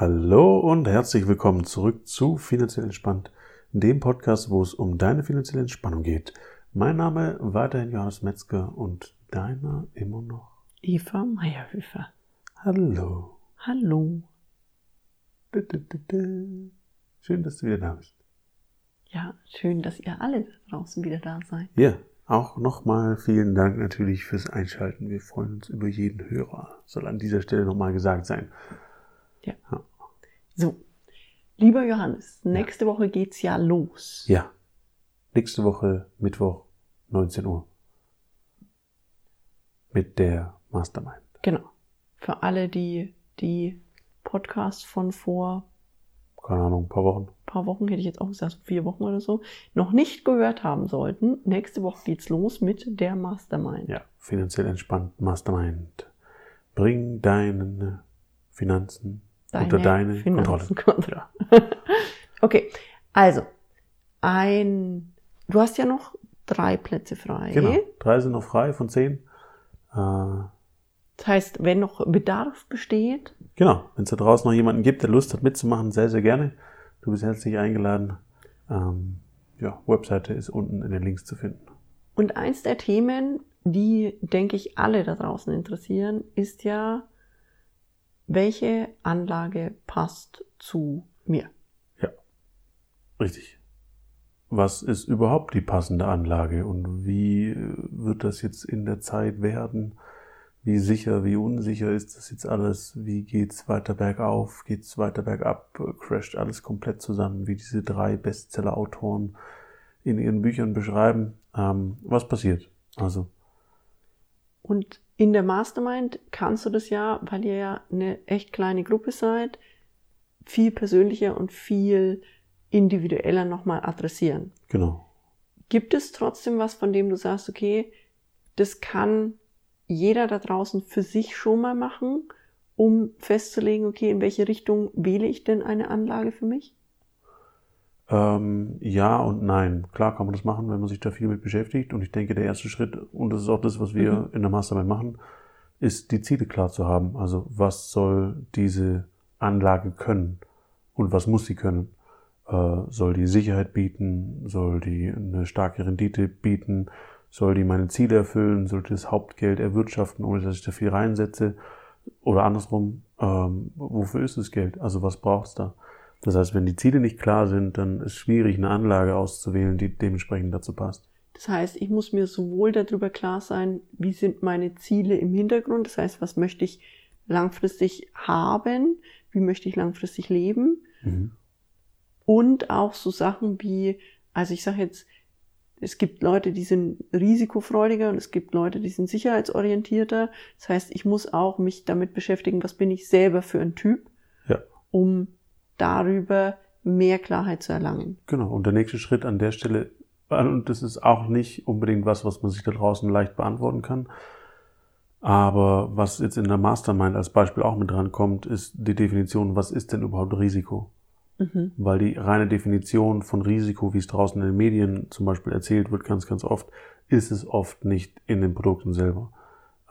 Hallo und herzlich willkommen zurück zu Finanziell Entspannt, dem Podcast, wo es um deine finanzielle Entspannung geht. Mein Name weiterhin Johannes Metzger und deiner immer noch Eva Meierhöfer. Hallo. Hallo. Schön, dass du wieder da bist. Ja, schön, dass ihr alle draußen wieder da seid. Ja, auch nochmal vielen Dank natürlich fürs Einschalten. Wir freuen uns über jeden Hörer. Soll an dieser Stelle nochmal gesagt sein. Ja. So, lieber Johannes, nächste ja. Woche geht's ja los. Ja. Nächste Woche Mittwoch 19 Uhr. Mit der Mastermind. Genau. Für alle, die die Podcasts von vor keine Ahnung, ein paar Wochen. Ein paar Wochen hätte ich jetzt auch gesagt, vier Wochen oder so, noch nicht gehört haben sollten. Nächste Woche geht's los mit der Mastermind. Ja, finanziell entspannt Mastermind. Bring deine Finanzen deine unter deine Finanzen Kontrolle. Kontrolle. okay, also ein, du hast ja noch drei Plätze frei. Genau, drei sind noch frei von zehn. Äh, das heißt, wenn noch Bedarf besteht. Genau, wenn es da draußen noch jemanden gibt, der Lust hat mitzumachen, sehr, sehr gerne. Du bist herzlich eingeladen. Ähm, ja, Webseite ist unten in den Links zu finden. Und eins der Themen, die, denke ich, alle da draußen interessieren, ist ja, welche Anlage passt zu mir? Ja, richtig. Was ist überhaupt die passende Anlage und wie wird das jetzt in der Zeit werden? wie sicher, wie unsicher ist das jetzt alles, wie geht's weiter bergauf, geht's weiter bergab, crasht alles komplett zusammen, wie diese drei Bestseller-Autoren in ihren Büchern beschreiben, ähm, was passiert. Also. Und in der Mastermind kannst du das ja, weil ihr ja eine echt kleine Gruppe seid, viel persönlicher und viel individueller nochmal adressieren. Genau. Gibt es trotzdem was, von dem du sagst, okay, das kann jeder da draußen für sich schon mal machen, um festzulegen, okay, in welche Richtung wähle ich denn eine Anlage für mich? Ähm, ja und nein. Klar kann man das machen, wenn man sich da viel mit beschäftigt. Und ich denke, der erste Schritt, und das ist auch das, was wir mhm. in der Mastermind machen, ist die Ziele klar zu haben. Also was soll diese Anlage können und was muss sie können? Äh, soll die Sicherheit bieten? Soll die eine starke Rendite bieten? Soll die meine Ziele erfüllen? Sollte das Hauptgeld erwirtschaften, ohne dass ich da viel reinsetze? Oder andersrum, ähm, wofür ist das Geld? Also was braucht's da? Das heißt, wenn die Ziele nicht klar sind, dann ist es schwierig, eine Anlage auszuwählen, die dementsprechend dazu passt. Das heißt, ich muss mir sowohl darüber klar sein, wie sind meine Ziele im Hintergrund, das heißt, was möchte ich langfristig haben, wie möchte ich langfristig leben mhm. und auch so Sachen wie, also ich sage jetzt, es gibt Leute, die sind risikofreudiger und es gibt Leute, die sind sicherheitsorientierter. Das heißt, ich muss auch mich damit beschäftigen, was bin ich selber für ein Typ, ja. um darüber mehr Klarheit zu erlangen. Genau. Und der nächste Schritt an der Stelle, und das ist auch nicht unbedingt was, was man sich da draußen leicht beantworten kann. Aber was jetzt in der Mastermind als Beispiel auch mit dran kommt, ist die Definition, was ist denn überhaupt Risiko? Mhm. Weil die reine Definition von Risiko, wie es draußen in den Medien zum Beispiel erzählt wird, ganz, ganz oft, ist es oft nicht in den Produkten selber.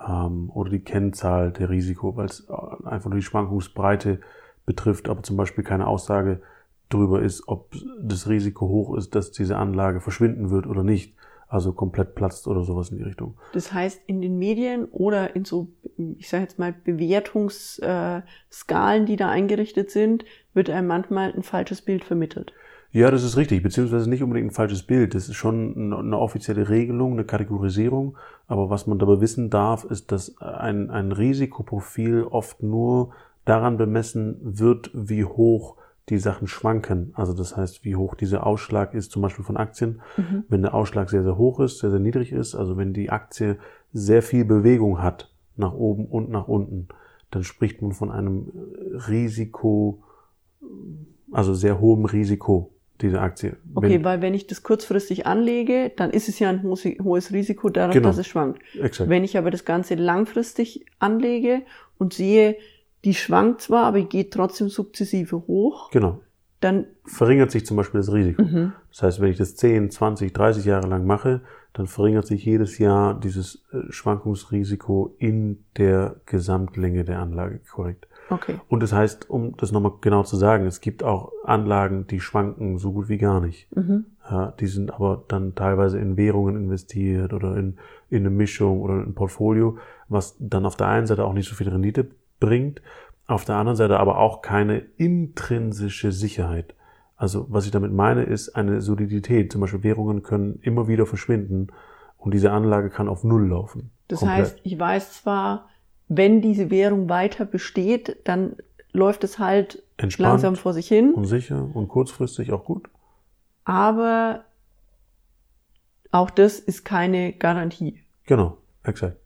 Ähm, oder die Kennzahl der Risiko, weil es einfach nur die Schwankungsbreite betrifft, aber zum Beispiel keine Aussage darüber ist, ob das Risiko hoch ist, dass diese Anlage verschwinden wird oder nicht also komplett platzt oder sowas in die Richtung. Das heißt, in den Medien oder in so, ich sage jetzt mal, Bewertungsskalen, die da eingerichtet sind, wird einem manchmal ein falsches Bild vermittelt. Ja, das ist richtig, beziehungsweise nicht unbedingt ein falsches Bild. Das ist schon eine offizielle Regelung, eine Kategorisierung. Aber was man dabei wissen darf, ist, dass ein, ein Risikoprofil oft nur daran bemessen wird, wie hoch die Sachen schwanken. Also das heißt, wie hoch dieser Ausschlag ist, zum Beispiel von Aktien. Mhm. Wenn der Ausschlag sehr, sehr hoch ist, sehr, sehr niedrig ist, also wenn die Aktie sehr viel Bewegung hat, nach oben und nach unten, dann spricht man von einem Risiko, also sehr hohem Risiko dieser Aktie. Okay, wenn, weil wenn ich das kurzfristig anlege, dann ist es ja ein hohes Risiko darauf, genau, dass es schwankt. Exakt. Wenn ich aber das Ganze langfristig anlege und sehe, die schwankt zwar, aber geht trotzdem sukzessive hoch. Genau. Dann verringert sich zum Beispiel das Risiko. Mhm. Das heißt, wenn ich das 10, 20, 30 Jahre lang mache, dann verringert sich jedes Jahr dieses äh, Schwankungsrisiko in der Gesamtlänge der Anlage, korrekt. Okay. Und das heißt, um das nochmal genau zu sagen, es gibt auch Anlagen, die schwanken so gut wie gar nicht. Mhm. Ja, die sind aber dann teilweise in Währungen investiert oder in, in eine Mischung oder in ein Portfolio, was dann auf der einen Seite auch nicht so viel Rendite bringt, auf der anderen Seite aber auch keine intrinsische Sicherheit. Also was ich damit meine, ist eine Solidität. Zum Beispiel Währungen können immer wieder verschwinden und diese Anlage kann auf Null laufen. Das Komplett. heißt, ich weiß zwar, wenn diese Währung weiter besteht, dann läuft es halt Entspannt langsam vor sich hin, und sicher und kurzfristig auch gut. aber auch das ist keine Garantie. Genau, exakt.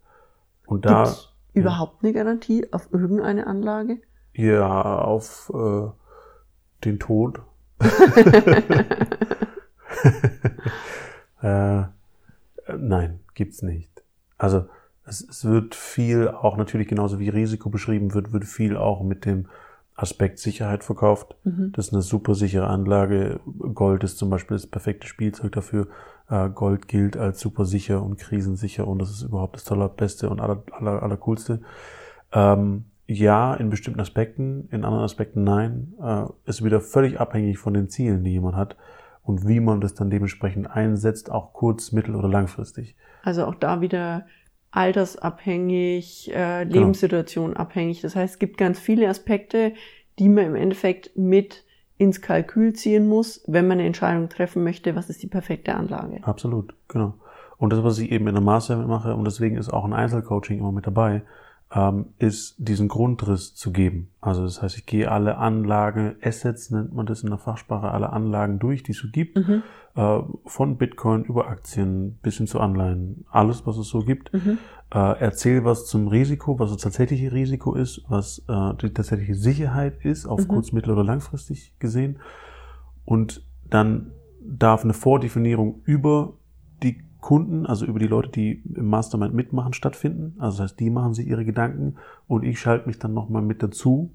Und da Gibt's überhaupt eine Garantie auf irgendeine Anlage? ja auf äh, den Tod. äh, nein, gibt's nicht. Also es, es wird viel auch natürlich genauso wie Risiko beschrieben wird, wird viel auch mit dem Aspekt Sicherheit verkauft. Mhm. Das ist eine super sichere Anlage. Gold ist zum Beispiel das perfekte Spielzeug dafür. Äh, Gold gilt als super sicher und krisensicher und das ist überhaupt das tolle, beste und aller, aller, aller coolste. Ähm, ja, in bestimmten Aspekten, in anderen Aspekten nein. Äh, ist wieder völlig abhängig von den Zielen, die jemand hat und wie man das dann dementsprechend einsetzt, auch kurz-, mittel- oder langfristig. Also auch da wieder altersabhängig, äh, Genau. Lebenssituation abhängig. Das heißt, es gibt ganz viele Aspekte, die man im Endeffekt mit ins Kalkül ziehen muss, wenn man eine Entscheidung treffen möchte, was ist die perfekte Anlage. Absolut, genau. Und das, was ich eben in der Master mache, und deswegen ist auch ein Einzelcoaching immer mit dabei, ähm, ist diesen Grundriss zu geben. Also das heißt, ich gehe alle Anlagen, Assets nennt man das in der Fachsprache, alle Anlagen durch, die es so gibt, Mhm. äh, von Bitcoin über Aktien bis hin zu Anleihen, alles, was es so gibt. Mhm. Äh, erzähl was zum Risiko, was das tatsächliche Risiko ist, was äh, die tatsächliche Sicherheit ist, auf Mhm. kurz-, mittel- oder langfristig gesehen. Und dann darf eine Vordefinierung über Kunden, also über die Leute, die im Mastermind mitmachen, stattfinden. Also das heißt, die machen sich ihre Gedanken und ich schalte mich dann nochmal mit dazu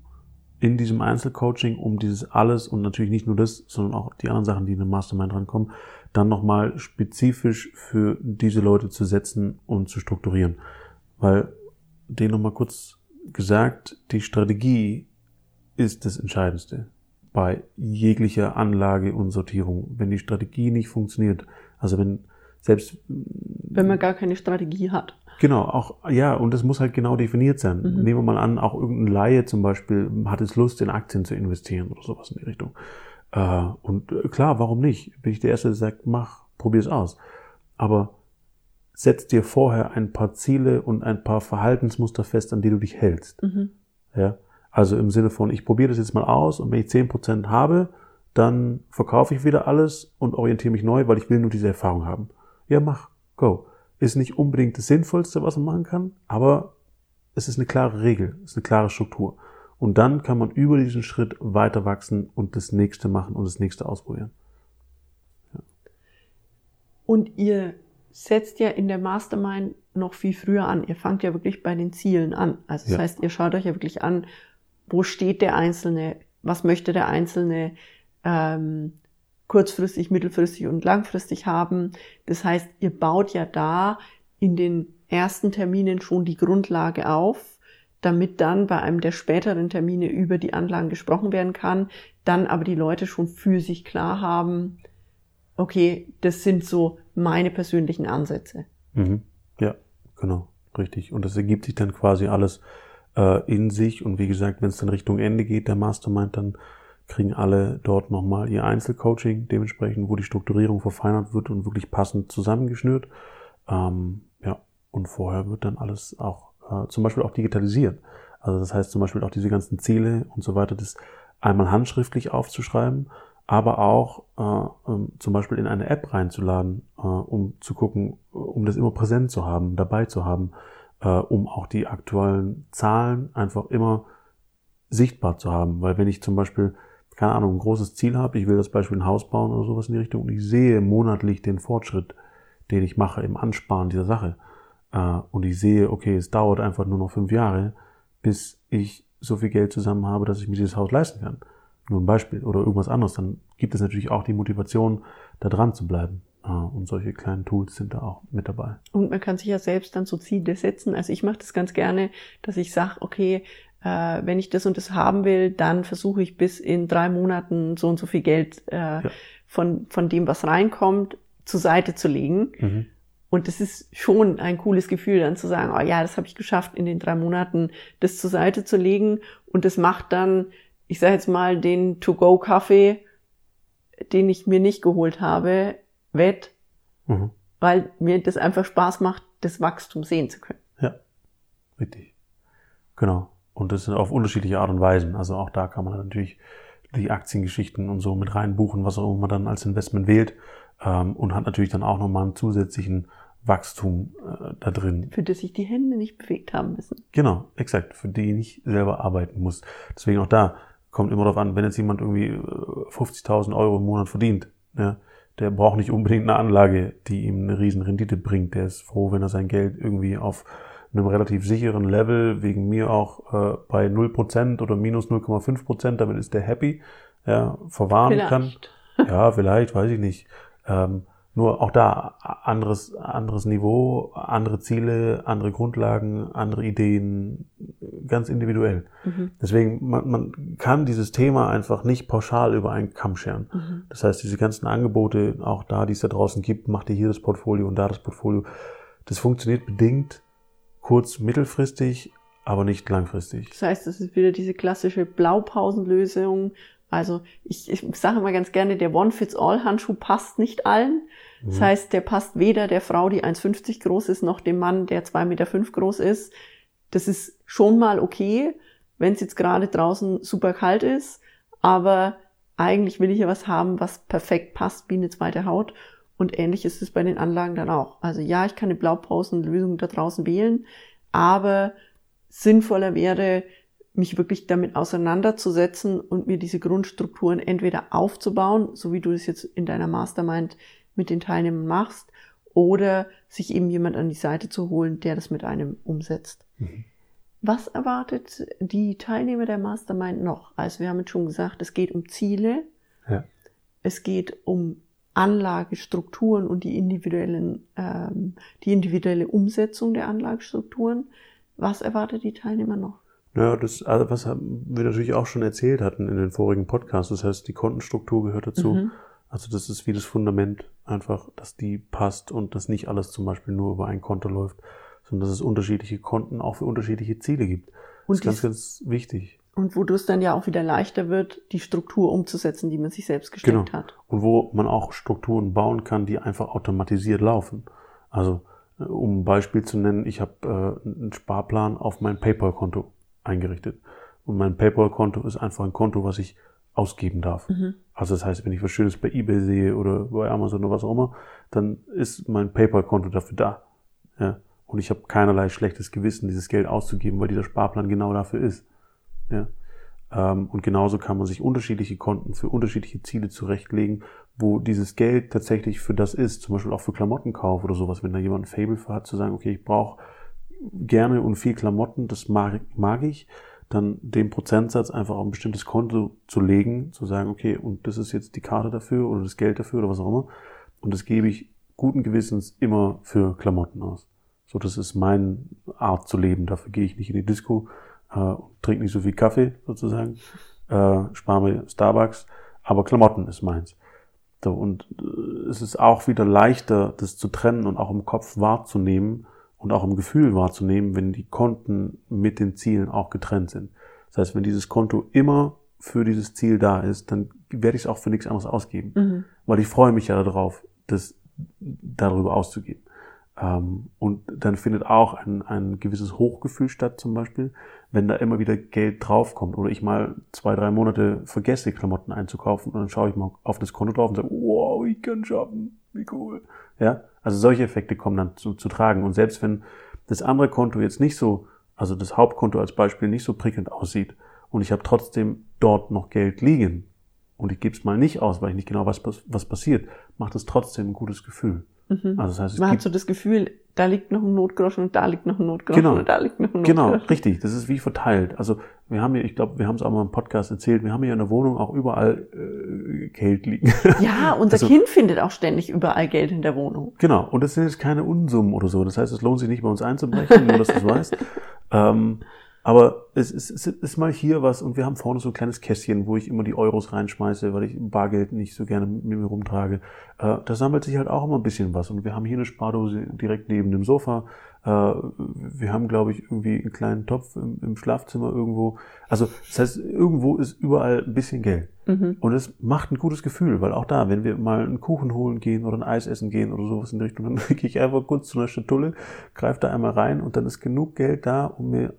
in diesem Einzelcoaching, um dieses alles und natürlich nicht nur das, sondern auch die anderen Sachen, die in den Mastermind rankommen, dann nochmal spezifisch für diese Leute zu setzen und zu strukturieren. Weil, den nochmal kurz gesagt, die Strategie ist das Entscheidendste bei jeglicher Anlage und Sortierung. Wenn die Strategie nicht funktioniert, also wenn selbst Wenn man gar keine Strategie hat. Genau, auch, ja, und das muss halt genau definiert sein. Mhm. Nehmen wir mal an, auch irgendein Laie zum Beispiel hat es Lust, in Aktien zu investieren oder sowas in die Richtung. Äh, und äh, klar, warum nicht? Bin ich der Erste, der sagt, mach, probier's aus. Aber setz dir vorher ein paar Ziele und ein paar Verhaltensmuster fest, an die du dich hältst. Mhm. Ja? Also im Sinne von, ich probiere das jetzt mal aus und wenn ich 10% habe, dann verkaufe ich wieder alles und orientiere mich neu, weil ich will nur diese Erfahrung haben. Ja, mach, go. Ist nicht unbedingt das Sinnvollste, was man machen kann, aber es ist eine klare Regel, es ist eine klare Struktur. Und dann kann man über diesen Schritt weiter wachsen und das nächste machen und das nächste ausprobieren. Und ihr setzt ja in der Mastermind noch viel früher an. Ihr fangt ja wirklich bei den Zielen an. Also das Ja. heißt, ihr schaut euch ja wirklich an, wo steht der Einzelne, was möchte der Einzelne ähm, kurzfristig, mittelfristig und langfristig haben. Das heißt, ihr baut ja da in den ersten Terminen schon die Grundlage auf, damit dann bei einem der späteren Termine über die Anlagen gesprochen werden kann, dann aber die Leute schon für sich klar haben, okay, das sind so meine persönlichen Ansätze. Mhm. Ja, genau, richtig. Und das ergibt sich dann quasi alles äh, in sich. Und wie gesagt, wenn es dann Richtung Ende geht, der Mastermind, dann kriegen alle dort nochmal ihr Einzelcoaching, dementsprechend, wo die Strukturierung verfeinert wird und wirklich passend zusammengeschnürt. Ähm, ja, und vorher wird dann alles auch äh, zum Beispiel auch digitalisiert. Also das heißt zum Beispiel auch diese ganzen Ziele und so weiter, das einmal handschriftlich aufzuschreiben, aber auch äh, ähm, zum Beispiel in eine App reinzuladen, äh, um zu gucken, um das immer präsent zu haben, dabei zu haben, äh, um auch die aktuellen Zahlen einfach immer sichtbar zu haben. Weil wenn ich zum Beispiel, keine Ahnung, ein großes Ziel habe, ich will das Beispiel ein Haus bauen oder sowas in die Richtung, und ich sehe monatlich den Fortschritt, den ich mache im Ansparen dieser Sache, äh, und ich sehe, okay, es dauert einfach nur noch fünf Jahre, bis ich so viel Geld zusammen habe, dass ich mir dieses Haus leisten kann. Nur ein Beispiel oder irgendwas anderes, dann gibt es natürlich auch die Motivation, da dran zu bleiben. Äh, Und solche kleinen Tools sind da auch mit dabei. Und man kann sich ja selbst dann so Ziele setzen. Also ich mache das ganz gerne, dass ich sage, okay, äh, wenn ich das und das haben will, dann versuche ich bis in drei Monaten so und so viel Geld äh, ja. von, von dem, was reinkommt, zur Seite zu legen. Mhm. Und das ist schon ein cooles Gefühl, dann zu sagen, oh ja, das habe ich geschafft, in den drei Monaten das zur Seite zu legen. Und das macht dann, ich sage jetzt mal, den To-Go-Kaffee, den ich mir nicht geholt habe, wett, mhm. weil mir das einfach Spaß macht, das Wachstum sehen zu können. Ja, richtig. Genau. Und das sind auf unterschiedliche Art und Weisen. Also auch da kann man natürlich die Aktiengeschichten und so mit reinbuchen, was auch immer man dann als Investment wählt. Ähm, und hat natürlich dann auch nochmal einen zusätzlichen Wachstum äh, da drin. Für das sich die Hände nicht bewegt haben müssen. Genau, exakt. Für die ich nicht selber arbeiten muss. Deswegen auch da kommt immer darauf an, wenn jetzt jemand irgendwie 50.000 äh, Euro im Monat verdient, ja, der braucht nicht unbedingt eine Anlage, die ihm eine riesen Rendite bringt. Der ist froh, wenn er sein Geld irgendwie auf einem relativ sicheren Level, wegen mir auch äh, bei 0% oder minus 0,5%, damit ist der happy, ja, verwahren vielleicht. kann. Ja, vielleicht, weiß ich nicht. Ähm, nur auch da anderes, anderes Niveau, andere Ziele, andere Grundlagen, andere Ideen, ganz individuell. Mhm. Deswegen, man, man kann dieses Thema einfach nicht pauschal über einen Kamm scheren. Mhm. Das heißt, diese ganzen Angebote, auch da, die es da draußen gibt, macht ihr hier das Portfolio und da das Portfolio. Das funktioniert bedingt kurz-, mittelfristig, aber nicht langfristig. Das heißt, es ist wieder diese klassische Blaupausenlösung, also ich, ich sage immer ganz gerne, der One-Fits-All-Handschuh passt nicht allen. Mhm. Das heißt, der passt weder der Frau, die 1,50 groß ist, noch dem Mann, der 2,5 Meter groß ist. Das ist schon mal okay, wenn es jetzt gerade draußen super kalt ist. Aber eigentlich will ich ja was haben, was perfekt passt wie eine zweite Haut. Und ähnlich ist es bei den Anlagen dann auch. Also ja, ich kann eine Blaupausenlösung da draußen wählen, aber sinnvoller wäre, mich wirklich damit auseinanderzusetzen und mir diese Grundstrukturen entweder aufzubauen, so wie du es jetzt in deiner Mastermind mit den Teilnehmern machst, oder sich eben jemand an die Seite zu holen, der das mit einem umsetzt. Mhm. Was erwartet die Teilnehmer der Mastermind noch? Also wir haben jetzt schon gesagt, es geht um Ziele, ja. es geht um Anlagestrukturen und die individuellen, ähm, die individuelle Umsetzung der Anlagestrukturen. Was erwartet die Teilnehmer noch? Ja, das, also was wir natürlich auch schon erzählt hatten in den vorigen Podcasts. Das heißt, die Kontenstruktur gehört dazu. Mhm. Also das ist wie das Fundament einfach, dass die passt und dass nicht alles zum Beispiel nur über ein Konto läuft, sondern dass es unterschiedliche Konten auch für unterschiedliche Ziele gibt. Und das ist ganz, ganz wichtig. Und wo es dann ja auch wieder leichter wird, die Struktur umzusetzen, die man sich selbst gestellt genau. hat. Und wo man auch Strukturen bauen kann, die einfach automatisiert laufen. Also um ein Beispiel zu nennen, ich habe äh, einen Sparplan auf mein PayPal-Konto eingerichtet. Und mein PayPal-Konto ist einfach ein Konto, was ich ausgeben darf. Mhm. Also das heißt, wenn ich was Schönes bei eBay sehe oder bei Amazon oder was auch immer, dann ist mein PayPal-Konto dafür da. Ja? Und ich habe keinerlei schlechtes Gewissen, dieses Geld auszugeben, weil dieser Sparplan genau dafür ist. Ja? Ähm, und genauso kann man sich unterschiedliche Konten für unterschiedliche Ziele zurechtlegen, wo dieses Geld tatsächlich für das ist, zum Beispiel auch für Klamottenkauf oder sowas, wenn da jemand ein Fable für hat, zu sagen, okay, ich brauche gerne und viel Klamotten, das mag, mag ich, dann den Prozentsatz einfach auf ein bestimmtes Konto zu legen, zu sagen, okay, und das ist jetzt die Karte dafür oder das Geld dafür oder was auch immer. Und das gebe ich guten Gewissens immer für Klamotten aus. So, das ist meine Art zu leben. Dafür gehe ich nicht in die Disco, äh, trinke nicht so viel Kaffee sozusagen, äh, spare mir Starbucks, aber Klamotten ist meins. So, und äh, es ist auch wieder leichter, das zu trennen und auch im Kopf wahrzunehmen, und auch im Gefühl wahrzunehmen, wenn die Konten mit den Zielen auch getrennt sind. Das heißt, wenn dieses Konto immer für dieses Ziel da ist, dann werde ich es auch für nichts anderes ausgeben. Mhm. Weil ich freue mich ja darauf, das darüber auszugeben. Ähm, und dann findet auch ein, ein gewisses Hochgefühl statt, zum Beispiel, wenn da immer wieder Geld draufkommt oder ich mal zwei, drei Monate vergesse, Klamotten einzukaufen und dann schaue ich mal auf das Konto drauf und sage, wow, ich kann schaffen, wie cool. Ja, also solche Effekte kommen dann zu, zu tragen. Und selbst wenn das andere Konto jetzt nicht so, also das Hauptkonto als Beispiel nicht so prickelnd aussieht und ich habe trotzdem dort noch Geld liegen und ich gebe es mal nicht aus, weil ich nicht genau weiß, was, was passiert, macht es trotzdem ein gutes Gefühl. Mhm. Also das heißt, Man hat so das Gefühl, da liegt noch ein Notgroschen und da liegt noch ein Notgroschen genau. und da liegt noch ein genau, Notgroschen. Genau, richtig. Das ist wie verteilt. Also wir haben hier, ich glaube, wir haben es auch mal im Podcast erzählt, wir haben hier in der Wohnung auch überall äh, Geld liegen. Ja, unser also, Kind findet auch ständig überall Geld in der Wohnung. Genau, und das sind jetzt keine Unsummen oder so. Das heißt, es lohnt sich nicht bei uns einzubrechen, nur dass du es weißt. Ähm, Aber es ist, es ist mal hier was und wir haben vorne so ein kleines Kästchen, wo ich immer die Euros reinschmeiße, weil ich Bargeld nicht so gerne mit mir rumtrage. Äh, da sammelt sich halt auch immer ein bisschen was. Und wir haben hier eine Spardose direkt neben dem Sofa. Äh, wir haben, glaube ich, irgendwie einen kleinen Topf im, im, Schlafzimmer irgendwo. Also das heißt, irgendwo ist überall ein bisschen Geld. Mhm. Und es macht ein gutes Gefühl, weil auch da, wenn wir mal einen Kuchen holen gehen oder ein Eis essen gehen oder sowas in die Richtung, dann gehe ich einfach kurz zu einer Schatulle, greife da einmal rein und dann ist genug Geld da, um mir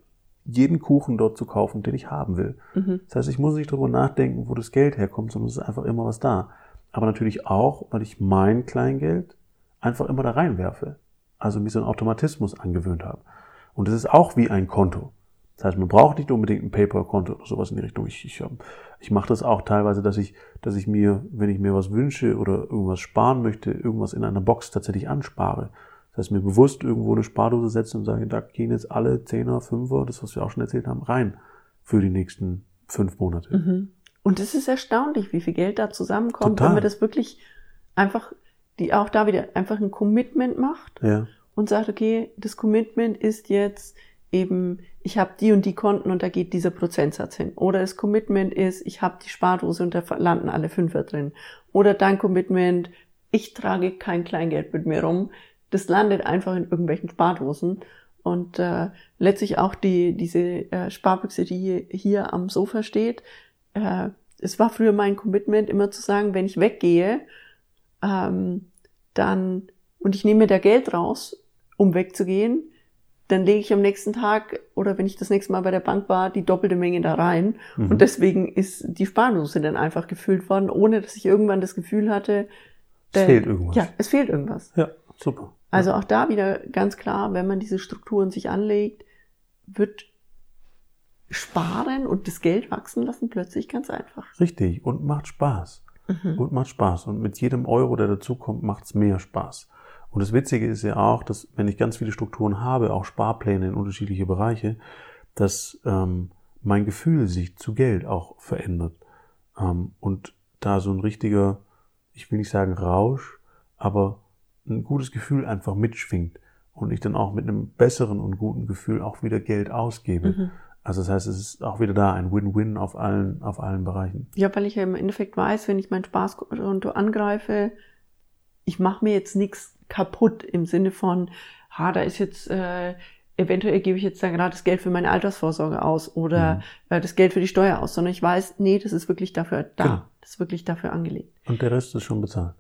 jeden Kuchen dort zu kaufen, den ich haben will. Mhm. Das heißt, ich muss nicht darüber nachdenken, wo das Geld herkommt, sondern es ist einfach immer was da. Aber natürlich auch, weil ich mein Kleingeld einfach immer da reinwerfe. Also mir so einen Automatismus angewöhnt habe. Und es ist auch wie ein Konto. Das heißt, man braucht nicht unbedingt ein PayPal-Konto oder sowas in die Richtung. Ich, ich, ähm, ich mache das auch teilweise, dass ich, dass ich mir, wenn ich mir was wünsche oder irgendwas sparen möchte, irgendwas in einer Box tatsächlich anspare. Das heißt, mir bewusst irgendwo eine Spardose setzen und sagen, da gehen jetzt alle Zehner, Fünfer, das, was wir auch schon erzählt haben, rein für die nächsten fünf Monate. Mhm. Und es ist erstaunlich, wie viel Geld da zusammenkommt, Total. wenn man das wirklich einfach, die auch da wieder einfach ein Commitment macht ja. und sagt, okay, das Commitment ist jetzt eben, ich habe die und die Konten und da geht dieser Prozentsatz hin. Oder das Commitment ist, ich habe die Spardose und da landen alle Fünfer drin. Oder dein Commitment, ich trage kein Kleingeld mit mir rum, das landet einfach in irgendwelchen Spardosen. Und äh, letztlich auch die, diese äh, Sparbüchse, die hier am Sofa steht. Äh, es war früher mein Commitment, immer zu sagen, wenn ich weggehe, ähm, dann, und ich nehme mir da Geld raus, um wegzugehen, dann lege ich am nächsten Tag oder wenn ich das nächste Mal bei der Bank war, die doppelte Menge da rein. Mhm. Und deswegen ist die Spardose dann einfach gefüllt worden, ohne dass ich irgendwann das Gefühl hatte, es äh, fehlt irgendwas. Ja, es fehlt irgendwas. Ja, super. Also auch da wieder ganz klar, wenn man diese Strukturen sich anlegt, wird sparen und das Geld wachsen lassen plötzlich ganz einfach. Richtig und macht Spaß. Mhm. Und macht Spaß. Und mit jedem Euro, der dazukommt, macht's mehr Spaß. Und das Witzige ist ja auch, dass wenn ich ganz viele Strukturen habe, auch Sparpläne in unterschiedliche Bereiche, dass ähm, mein Gefühl sich zu Geld auch verändert. Ähm, und da so ein richtiger, ich will nicht sagen Rausch, aber ein gutes Gefühl einfach mitschwingt und ich dann auch mit einem besseren und guten Gefühl auch wieder Geld ausgebe. Mhm. Also das heißt, es ist auch wieder da ein Win-Win auf allen, auf allen Bereichen. Ja, weil ich ja im Endeffekt weiß, wenn ich mein Spaßkonto angreife, ich mache mir jetzt nichts kaputt im Sinne von, ha, da ist jetzt äh, eventuell gebe ich jetzt da gerade das Geld für meine Altersvorsorge aus oder mhm. äh, das Geld für die Steuer aus, sondern ich weiß, nee, das ist wirklich dafür da. Genau. Das ist wirklich dafür angelegt. Und der Rest ist schon bezahlt.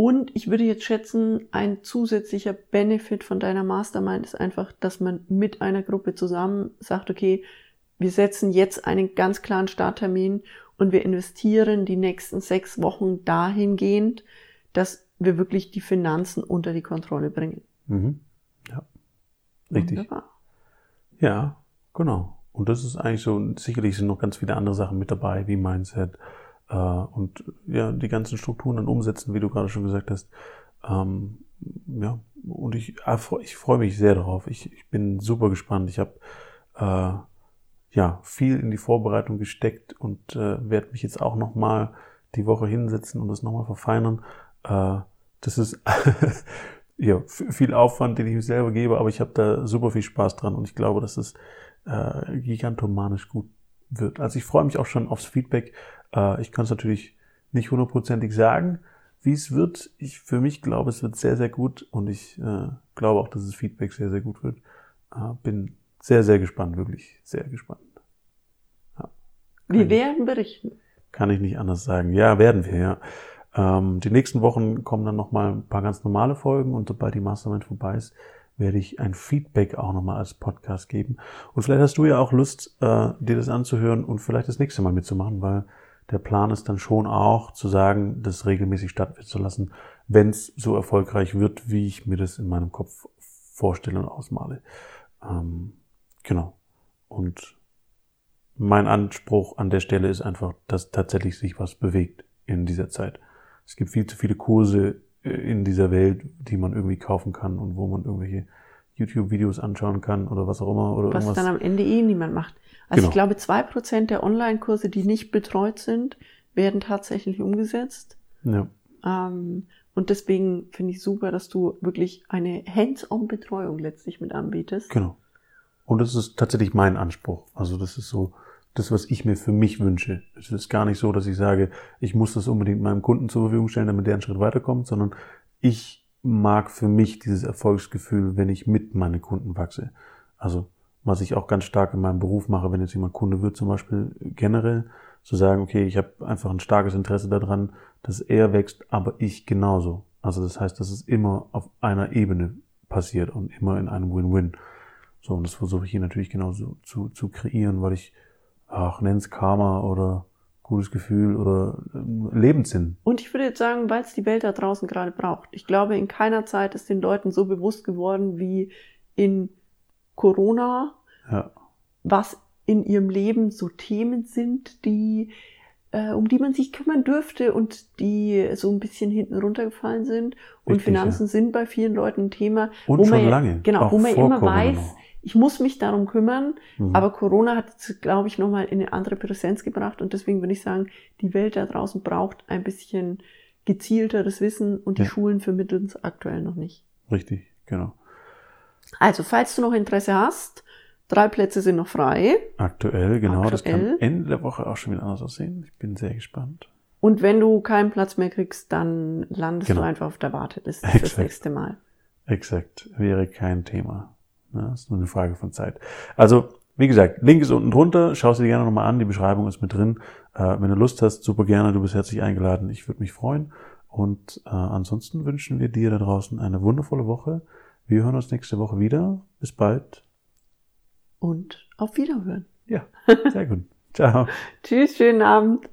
Und ich würde jetzt schätzen, ein zusätzlicher Benefit von deiner Mastermind ist einfach, dass man mit einer Gruppe zusammen sagt, okay, wir setzen jetzt einen ganz klaren Starttermin und wir investieren die nächsten sechs Wochen dahingehend, dass wir wirklich die Finanzen unter die Kontrolle bringen. Mhm. Ja, richtig. Wunderbar. Ja, genau. Und das ist eigentlich so, sicherlich sind noch ganz viele andere Sachen mit dabei, wie Mindset, äh, und ja, die ganzen Strukturen dann umsetzen, wie du gerade schon gesagt hast. Ähm, ja, und ich, äh, ich freue mich sehr darauf. Ich, ich bin super gespannt. Ich habe äh, ja viel in die Vorbereitung gesteckt und äh, werde mich jetzt auch nochmal die Woche hinsetzen und das nochmal verfeinern. Äh, das ist ja viel Aufwand, den ich mir selber gebe, aber ich habe da super viel Spaß dran und ich glaube, dass es äh, gigantomanisch gut wird. Also ich freue mich auch schon aufs Feedback. Äh, ich kann es natürlich nicht hundertprozentig sagen, wie es wird. Ich für mich glaube, es wird sehr, sehr gut und ich äh, glaube auch, dass das Feedback sehr, sehr gut wird. Äh, bin sehr, sehr gespannt, wirklich sehr gespannt. Ja. Wir werden berichten. Kann ich nicht anders sagen. Ja, werden wir, ja. Ähm, die nächsten Wochen kommen dann nochmal ein paar ganz normale Folgen und sobald die Mastermind vorbei ist, werde ich ein Feedback auch nochmal als Podcast geben. Und vielleicht hast du ja auch Lust, äh, dir das anzuhören und vielleicht das nächste Mal mitzumachen, weil der Plan ist dann schon auch zu sagen, das regelmäßig stattfinden zu lassen, wenn es so erfolgreich wird, wie ich mir das in meinem Kopf vorstelle und ausmale. Ähm, genau. Und mein Anspruch an der Stelle ist einfach, dass tatsächlich sich was bewegt in dieser Zeit. Es gibt viel zu viele Kurse äh, in dieser Welt, die man irgendwie kaufen kann und wo man irgendwelche YouTube-Videos anschauen kann oder was auch immer. Oder was irgendwas. dann am Ende eh niemand macht. Also genau. ich glaube, zwei Prozent der Online-Kurse, die nicht betreut sind, werden tatsächlich umgesetzt. Ja. Ähm, und deswegen finde ich super, dass du wirklich eine Hands-on-Betreuung letztlich mit anbietest. Genau. Und das ist tatsächlich mein Anspruch. Also das ist so das, was ich mir für mich wünsche. Es ist gar nicht so, dass ich sage, ich muss das unbedingt meinem Kunden zur Verfügung stellen, damit der einen Schritt weiterkommt, sondern ich mag für mich dieses Erfolgsgefühl, wenn ich mit meinen Kunden wachse. Also was ich auch ganz stark in meinem Beruf mache, wenn jetzt jemand Kunde wird, zum Beispiel generell, zu sagen, okay, ich habe einfach ein starkes Interesse daran, dass er wächst, aber ich genauso. Also das heißt, dass es immer auf einer Ebene passiert und immer in einem Win-Win. So, und das versuche ich hier natürlich genauso zu, zu kreieren, weil ich, ach, nenn's Karma oder gutes Gefühl oder äh, Lebenssinn. Und ich würde jetzt sagen, weil es die Welt da draußen gerade braucht. Ich glaube, in keiner Zeit ist den Leuten so bewusst geworden wie in Corona, ja. was in ihrem Leben so Themen sind, die äh, um die man sich kümmern dürfte und die so ein bisschen hinten runtergefallen sind. Und Richtig, Finanzen ja. sind bei vielen Leuten ein Thema, und wo schon man lange, genau, wo man immer weiß, noch. Ich muss mich darum kümmern. Mhm. Aber Corona hat, glaube ich, nochmal in eine andere Präsenz gebracht. Und deswegen würde ich sagen, die Welt da draußen braucht ein bisschen gezielteres Wissen und die ja. Schulen vermitteln es aktuell noch nicht. Richtig, genau. Also, falls du noch Interesse hast, Drei Plätze sind noch frei. Aktuell, genau. Aktuell. Das kann Ende der Woche auch schon wieder anders aussehen. Ich bin sehr gespannt. Und wenn du keinen Platz mehr kriegst, dann landest genau. du einfach auf der Warteliste Exakt. das nächste Mal. Exakt. Wäre kein Thema. Das ist nur eine Frage von Zeit. Also, wie gesagt, Link ist unten drunter. Schau sie dir gerne nochmal an. Die Beschreibung ist mit drin. Äh, wenn du Lust hast, super gerne. Du bist herzlich eingeladen. Ich würde mich freuen. Und äh, ansonsten wünschen wir dir da draußen eine wundervolle Woche. Wir hören uns nächste Woche wieder. Bis bald und auf Wiederhören. Ja, sehr gut. Ciao. Tschüss, schönen Abend.